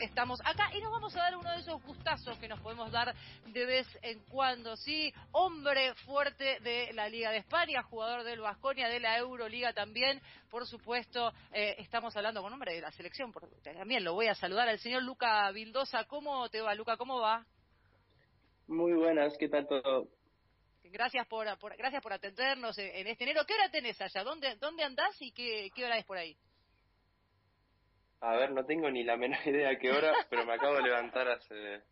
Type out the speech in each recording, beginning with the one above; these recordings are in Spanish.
estamos acá y nos vamos a dar uno de esos gustazos que nos podemos dar de vez en cuando, ¿sí? Hombre fuerte de la Liga de España, jugador del Vasconia, de la Euroliga también, por supuesto, eh, estamos hablando con hombre de la selección, también lo voy a saludar al señor Luca Vildosa. ¿Cómo te va, Luca? ¿Cómo va? Muy buenas, ¿qué tal todo? Gracias por, gracias por atendernos en, este enero. ¿Qué hora tenés allá? ¿Dónde, dónde andás y qué, qué hora es por ahí? A ver, no tengo ni la menor idea qué hora, pero me acabo de levantar hace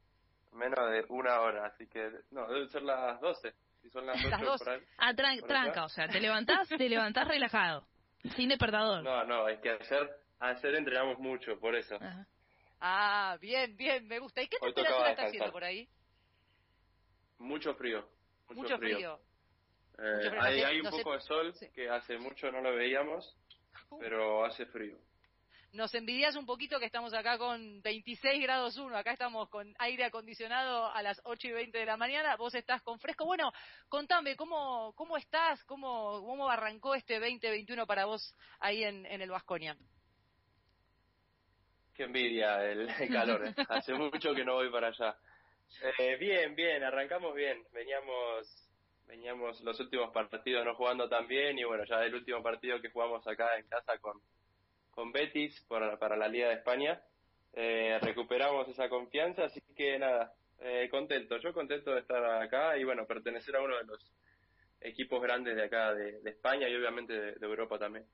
menos de una hora, así que no, deben ser las 12. Si son las 12 por ahí. Ah, tranca, o sea, te levantás, te levantás relajado, sin despertador. No, no, es que ayer, ayer entrenamos mucho, por eso. Ah, bien, bien, me gusta. ¿Y qué temperatura está haciendo por ahí? Mucho frío. Mucho, frío. Eh, hay, hay, un poco de sol que hace mucho no lo veíamos, uh. pero hace frío. Nos envidias un poquito que estamos acá con 26 grados 1, acá estamos con aire acondicionado a las 8 y 20 de la mañana, vos estás con fresco. Bueno, contame, ¿cómo, cómo estás? ¿Cómo, ¿Cómo arrancó este 2021 para vos ahí en, en el Vasconia? Qué envidia el, calor, ¿eh? hace mucho que no voy para allá. Eh, bien, bien, arrancamos bien. Veníamos veníamos los últimos partidos no jugando tan bien y bueno, ya el último partido que jugamos acá en casa con, con Betis para, para la Liga de España, eh, recuperamos esa confianza, así que nada, eh, contento, yo contento de estar acá y bueno, pertenecer a uno de los equipos grandes de acá de, España y obviamente de, Europa también.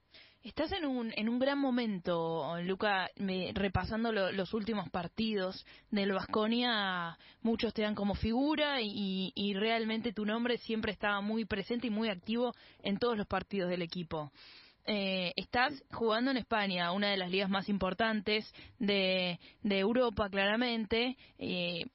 Estás en un, en un gran momento, Luca, repasando los últimos partidos del Vasconia, muchos te dan como figura y, y, realmente tu nombre siempre estaba muy presente y muy activo en todos los partidos del equipo. Eh, estás jugando en España, una de las ligas más importantes de, Europa, claramente. Eh,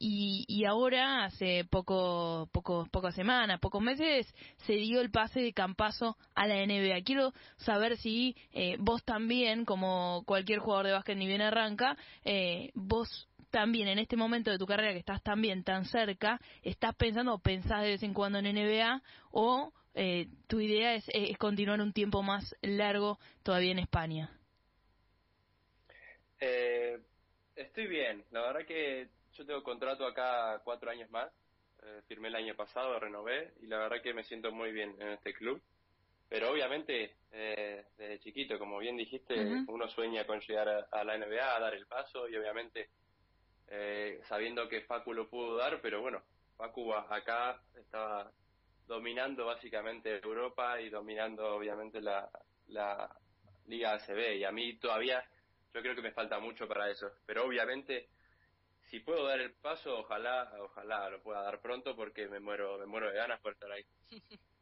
y, y ahora, hace poco, poco, pocas semanas, pocos meses, se dio el pase de Campazo a la NBA. Quiero saber si eh, vos también, como cualquier jugador de básquet ni bien arranca, eh, vos también en este momento de tu carrera que estás también tan cerca, estás pensando o pensás de vez en cuando en NBA o eh, tu idea es, es continuar un tiempo más largo todavía en España. Eh, estoy bien, la verdad que yo tengo contrato acá cuatro años más. Eh, firmé el año pasado, renové y la verdad que me siento muy bien en este club. Pero obviamente, eh, desde chiquito, como bien dijiste, uno sueña con llegar a, la NBA, a dar el paso y obviamente eh, sabiendo que Facu lo pudo dar, pero bueno, Facu acá estaba dominando básicamente Europa y dominando obviamente la, la Liga ACB y a mí todavía yo creo que me falta mucho para eso, pero obviamente si puedo dar el paso, ojalá, ojalá lo pueda dar pronto porque me muero, me muero de ganas por estar ahí.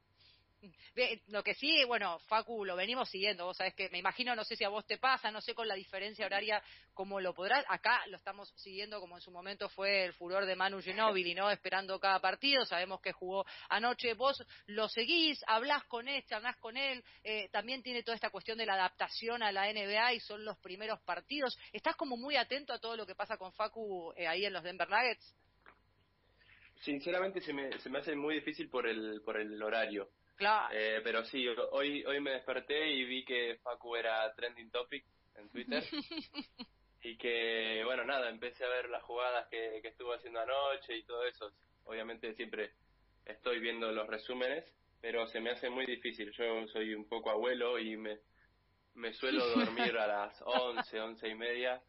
Lo que sí, bueno, Facu, lo venimos siguiendo, vos sabés que me imagino, no sé si a vos te pasa, no sé con la diferencia horaria cómo lo podrás, acá lo estamos siguiendo como en su momento fue el furor de Manu Ginóbili, ¿no? Esperando cada partido, sabemos que jugó anoche, vos lo seguís, hablás con él, charlás con él, eh, también tiene toda esta cuestión de la adaptación a la NBA y son los primeros partidos, ¿estás como muy atento a todo lo que pasa con Facu eh, ahí en los Denver Nuggets? Sinceramente se me, se me hace muy difícil por el, por el horario. Claro. Eh, pero sí, hoy, hoy me desperté y vi que Facu era trending topic en Twitter. y que, bueno, nada, empecé a ver las jugadas que, que estuvo haciendo anoche y todo eso. Obviamente siempre estoy viendo los resúmenes, pero se me hace muy difícil. Yo soy un poco abuelo y me, me suelo dormir a las 11, 11 y media.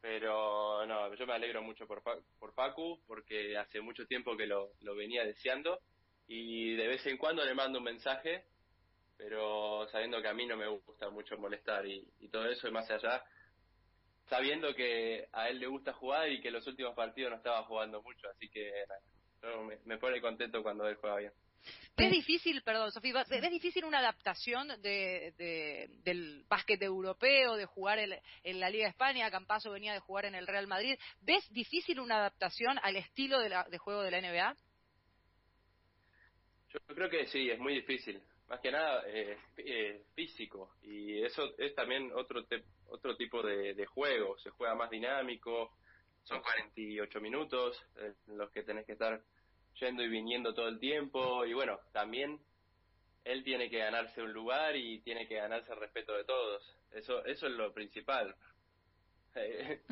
Pero no, yo me alegro mucho por, por Facu porque hace mucho tiempo que lo, lo venía deseando y de vez en cuando le mando un mensaje, pero sabiendo que a mí no me gusta mucho molestar y, todo eso y más allá, sabiendo que a él le gusta jugar y que los últimos partidos no estaba jugando mucho, así que me, pone contento cuando él juega bien. Es difícil, perdón, Sofía, es difícil una adaptación de, del básquet europeo, de jugar en la Liga de España, Campaso venía de jugar en el Real Madrid. ¿Ves difícil una adaptación al estilo de, de juego de la NBA? Yo creo que sí, es muy difícil. Más que nada eh, eh, físico. Y eso es también otro, otro tipo de, juego. Se juega más dinámico. Son 48 minutos en los que tenés que estar yendo y viniendo todo el tiempo. Y bueno, también él tiene que ganarse un lugar y tiene que ganarse el respeto de todos. Eso, eso es lo principal. Eh,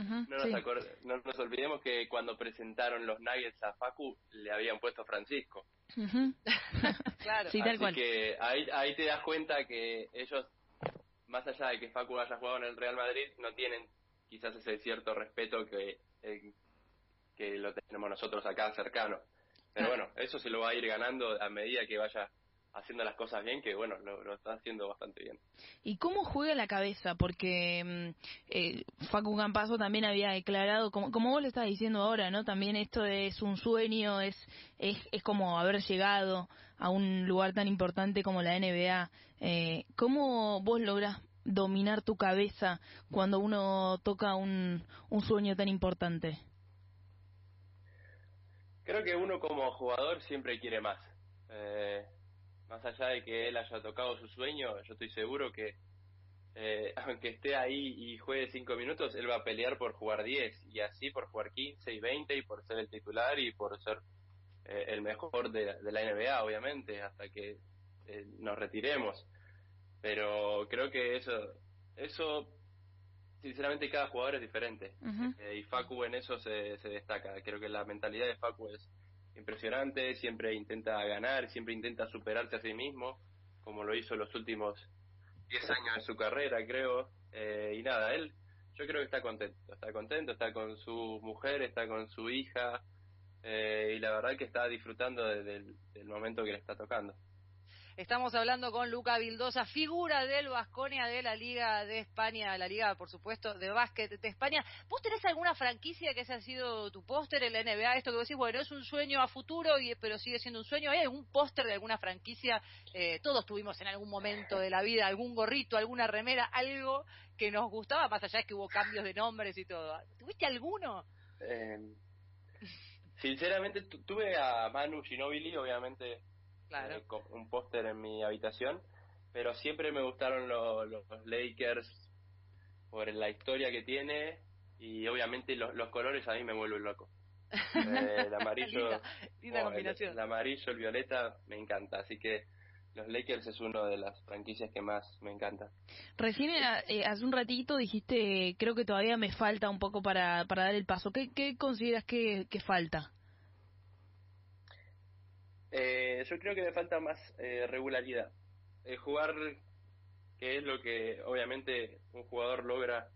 no, nos olvidemos que cuando presentaron los Nuggets a Facu le habían puesto Francisco. claro. Sí, Así que ahí, ahí te das cuenta que ellos, más allá de que Facu haya jugado en el Real Madrid, no tienen quizás ese cierto respeto que, eh, que lo tenemos nosotros acá cercano. Pero bueno, eso se lo va a ir ganando a medida que vaya haciendo las cosas bien, que bueno, lo, está haciendo bastante bien. ¿Y cómo juega la cabeza? Porque mm, eh, Facu Campazo también había declarado, como, como vos lo estás diciendo ahora, ¿no? También esto es un sueño, es, es, es como haber llegado a un lugar tan importante como la NBA. Eh, ¿Cómo vos lográs dominar tu cabeza cuando uno toca un, un sueño tan importante? Creo que uno como jugador siempre quiere más. Eh, más allá de que él haya tocado su sueño, yo estoy seguro que eh, aunque esté ahí y juegue cinco minutos, él va a pelear por jugar 10 y así por jugar 15 y 20 y por ser el titular y por ser eh, el mejor de, la NBA, obviamente, hasta que nos retiremos. Pero creo que eso, eso sinceramente cada jugador es diferente eh, y Facu en eso se, se destaca. Creo que la mentalidad de Facu es impresionante, siempre intenta ganar, siempre intenta superarse a sí mismo, como lo hizo los últimos 10 años de su carrera, creo. Eh, y nada, él yo creo que está contento, está contento, está con su mujer, está con su hija eh, y la verdad que está disfrutando del momento que le está tocando. Estamos hablando con Luca Vildosa, figura del Vasconia de la Liga de España, la Liga, por supuesto, de básquet de España. ¿Vos tenés alguna franquicia que ese ha sido tu póster en la NBA? Esto que vos decís, bueno, es un sueño a futuro, y, pero sigue siendo un sueño. ¿Hay algún póster de alguna franquicia? Eh, todos tuvimos en algún momento de la vida algún gorrito, alguna remera, algo que nos gustaba, más allá de que hubo cambios de nombres y todo. ¿Tuviste alguno? Eh, sinceramente, tuve a Manu Ginobili, obviamente Claro. Eh, un póster en mi habitación, pero siempre me gustaron los, Lakers por la historia que tiene y obviamente los, los colores a mí me vuelven loco. Eh, el amarillo, El, amarillo, el violeta me encanta, así que los Lakers es una de las franquicias que más me encanta. Recién eh, hace un ratito dijiste, creo que todavía me falta un poco para, para dar el paso. ¿Qué, qué consideras que, que falta? Eh, yo creo que me falta más eh, regularidad. El jugar, que es lo que obviamente un jugador logra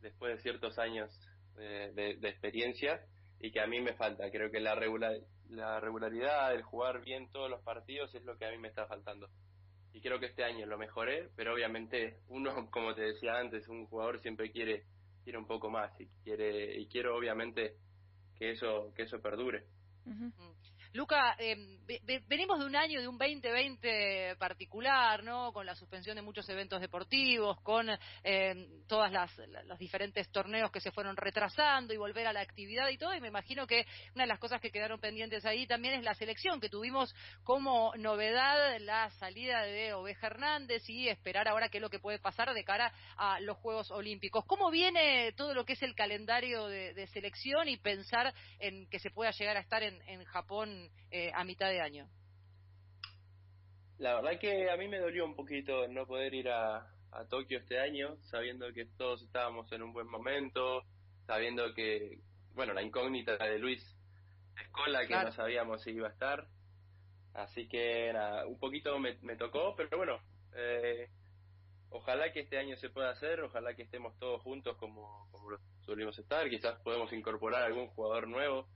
después de ciertos años de, experiencia y que a mí me falta. Creo que la, regular, la regularidad, el jugar bien todos los partidos es lo que a mí me está faltando. Y creo que este año lo mejoré, pero obviamente uno, como te decía antes, un jugador siempre quiere, quiere un poco más y quiere y quiero obviamente que eso que eso perdure. Luca, eh, venimos de un año, de un 2020 particular, ¿no? Con la suspensión de muchos eventos deportivos, con eh, todas las, los diferentes torneos que se fueron retrasando y volver a la actividad y todo. Y me imagino que una de las cosas que quedaron pendientes ahí también es la selección, que tuvimos como novedad la salida de Oveja Hernández y esperar ahora qué es lo que puede pasar de cara a los Juegos Olímpicos. ¿Cómo viene todo lo que es el calendario de, selección y pensar en que se pueda llegar a estar en, en Japón eh, a mitad de año? La verdad que a mí me dolió un poquito no poder ir a, Tokio este año, sabiendo que todos estábamos en un buen momento, sabiendo que, bueno, la incógnita de Luis Escola, que no sabíamos si iba a estar. Así que un poquito me, tocó, pero bueno, eh, ojalá que este año se pueda hacer, ojalá que estemos todos juntos como, como solimos estar, quizás podemos incorporar algún jugador nuevo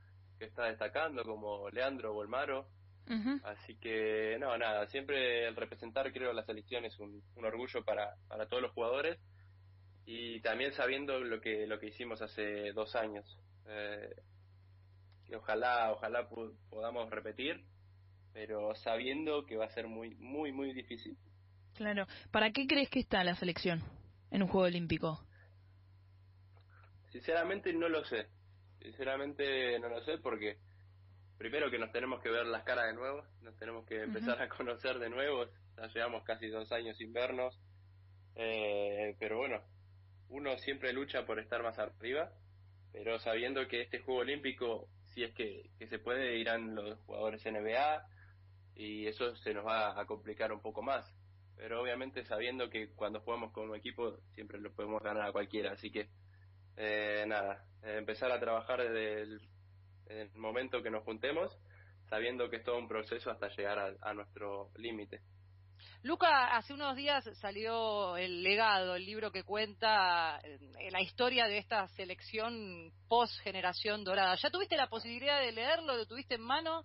que está destacando, como Leandro Bolmaro. Así que, no, nada, siempre el representar, creo, la selección es un, orgullo para, para todos los jugadores y también sabiendo lo que, lo que hicimos hace dos años. Eh, que ojalá, ojalá podamos repetir, pero sabiendo que va a ser muy, muy, muy difícil. Claro. ¿Para qué crees que está la selección en un Juego Olímpico? Sinceramente no lo sé. Sinceramente no lo sé porque primero que nos tenemos que ver las caras de nuevo, nos tenemos que empezar a conocer de nuevo, ya llevamos casi dos años sin vernos, eh, pero bueno, uno siempre lucha por estar más arriba, pero sabiendo que este Juego Olímpico, si es que, que se puede, irán los jugadores NBA y eso se nos va a complicar un poco más. Pero obviamente sabiendo que cuando jugamos como equipo siempre lo podemos ganar a cualquiera, así que eh, nada, empezar a trabajar desde el, momento que nos juntemos, sabiendo que es todo un proceso hasta llegar a nuestro límite. Luca, hace unos días salió El legado, el libro que cuenta eh, la historia de esta selección post generación dorada. ¿Ya tuviste la posibilidad de leerlo? ¿Lo tuviste en mano?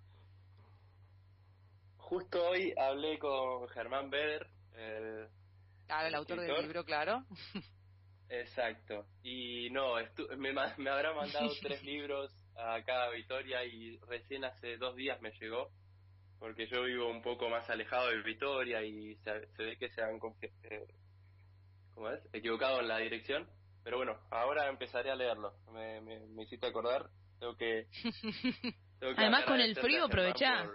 Justo hoy hablé con Germán Beder, el, ah, el, autor del libro, claro. Exacto. Y no, me, me habrá mandado tres libros a cada Vitoria y recién hace dos días me llegó porque yo vivo un poco más alejado de Vitoria y se, ve que se han eh, ¿cómo es? equivocado en la dirección. Pero bueno, ahora empezaré a leerlo. Me, me, hiciste acordar. Tengo que. Además, con el frío, aprovechá.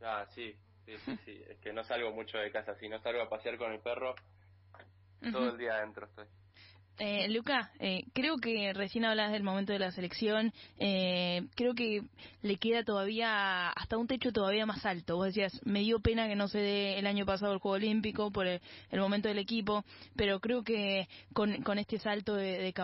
Ah, sí, sí, sí, Es que no salgo mucho de casa. Si no salgo a pasear con el perro, todo el día adentro estoy. Eh, Luca, eh, creo que recién hablas del momento de la selección. Eh, creo que le queda todavía hasta un techo todavía más alto. Vos decías, me dio pena que no se dé el año pasado el Juego Olímpico por el, momento del equipo, pero creo que con, este salto de, de,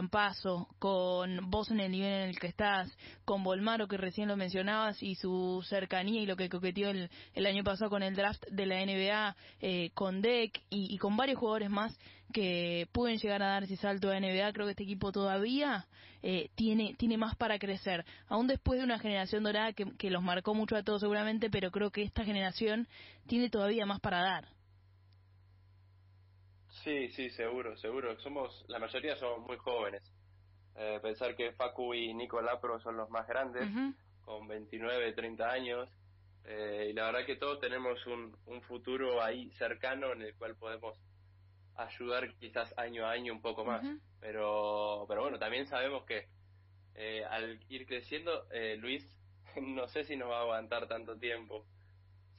con vos en el nivel en el que estás, con Bolmaro que recién lo mencionabas y su cercanía y lo que coqueteó el, el año pasado con el draft de la NBA, eh, con Deck y, y con varios jugadores más que pueden llegar a dar ese salto de NBA, creo que este equipo todavía eh, tiene, tiene más para crecer. Aún después de una generación dorada que, que los marcó mucho a todos seguramente, pero creo que esta generación tiene todavía más para dar. Sí, sí, seguro, seguro. Somos, la mayoría somos muy jóvenes. Eh, pensar que Facu y Nico Lapro son los más grandes, con 29, 30 años. Eh, y la verdad que todos tenemos un, un futuro ahí cercano en el cual podemos ayudar quizás año a año un poco más. Pero, pero bueno, también sabemos que eh, al ir creciendo, eh, Luis no sé si nos va a aguantar tanto tiempo.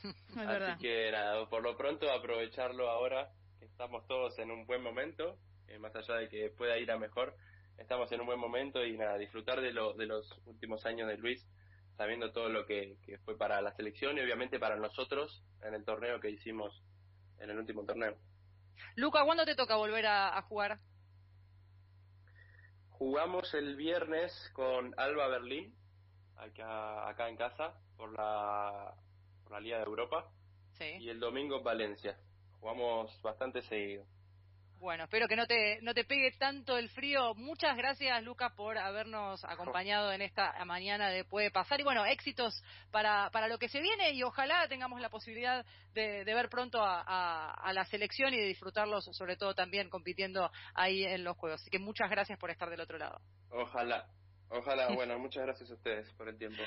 Así que nada, por lo pronto aprovecharlo ahora, que estamos todos en un buen momento, eh, más allá de que pueda ir a mejor, estamos en un buen momento y nada, disfrutar de, lo, de los últimos años de Luis, sabiendo todo lo que, que fue para la selección y obviamente para nosotros en el torneo que hicimos en el último torneo. Luca, ¿cuándo te toca volver a, jugar? Jugamos el viernes con Alba Berlín, acá, acá en casa, por la, por la Liga de Europa. Y el domingo Valencia. Jugamos bastante seguido. Bueno, espero que no te, no te pegue tanto el frío. Muchas gracias, Lucas, por habernos acompañado en esta mañana de Puede Pasar. Y bueno, éxitos para, para lo que se viene y ojalá tengamos la posibilidad de, ver pronto a, a, la selección y de disfrutarlos, sobre todo también compitiendo ahí en los Juegos. Así que muchas gracias por estar del otro lado. Ojalá, ojalá. Bueno, muchas gracias a ustedes por el tiempo.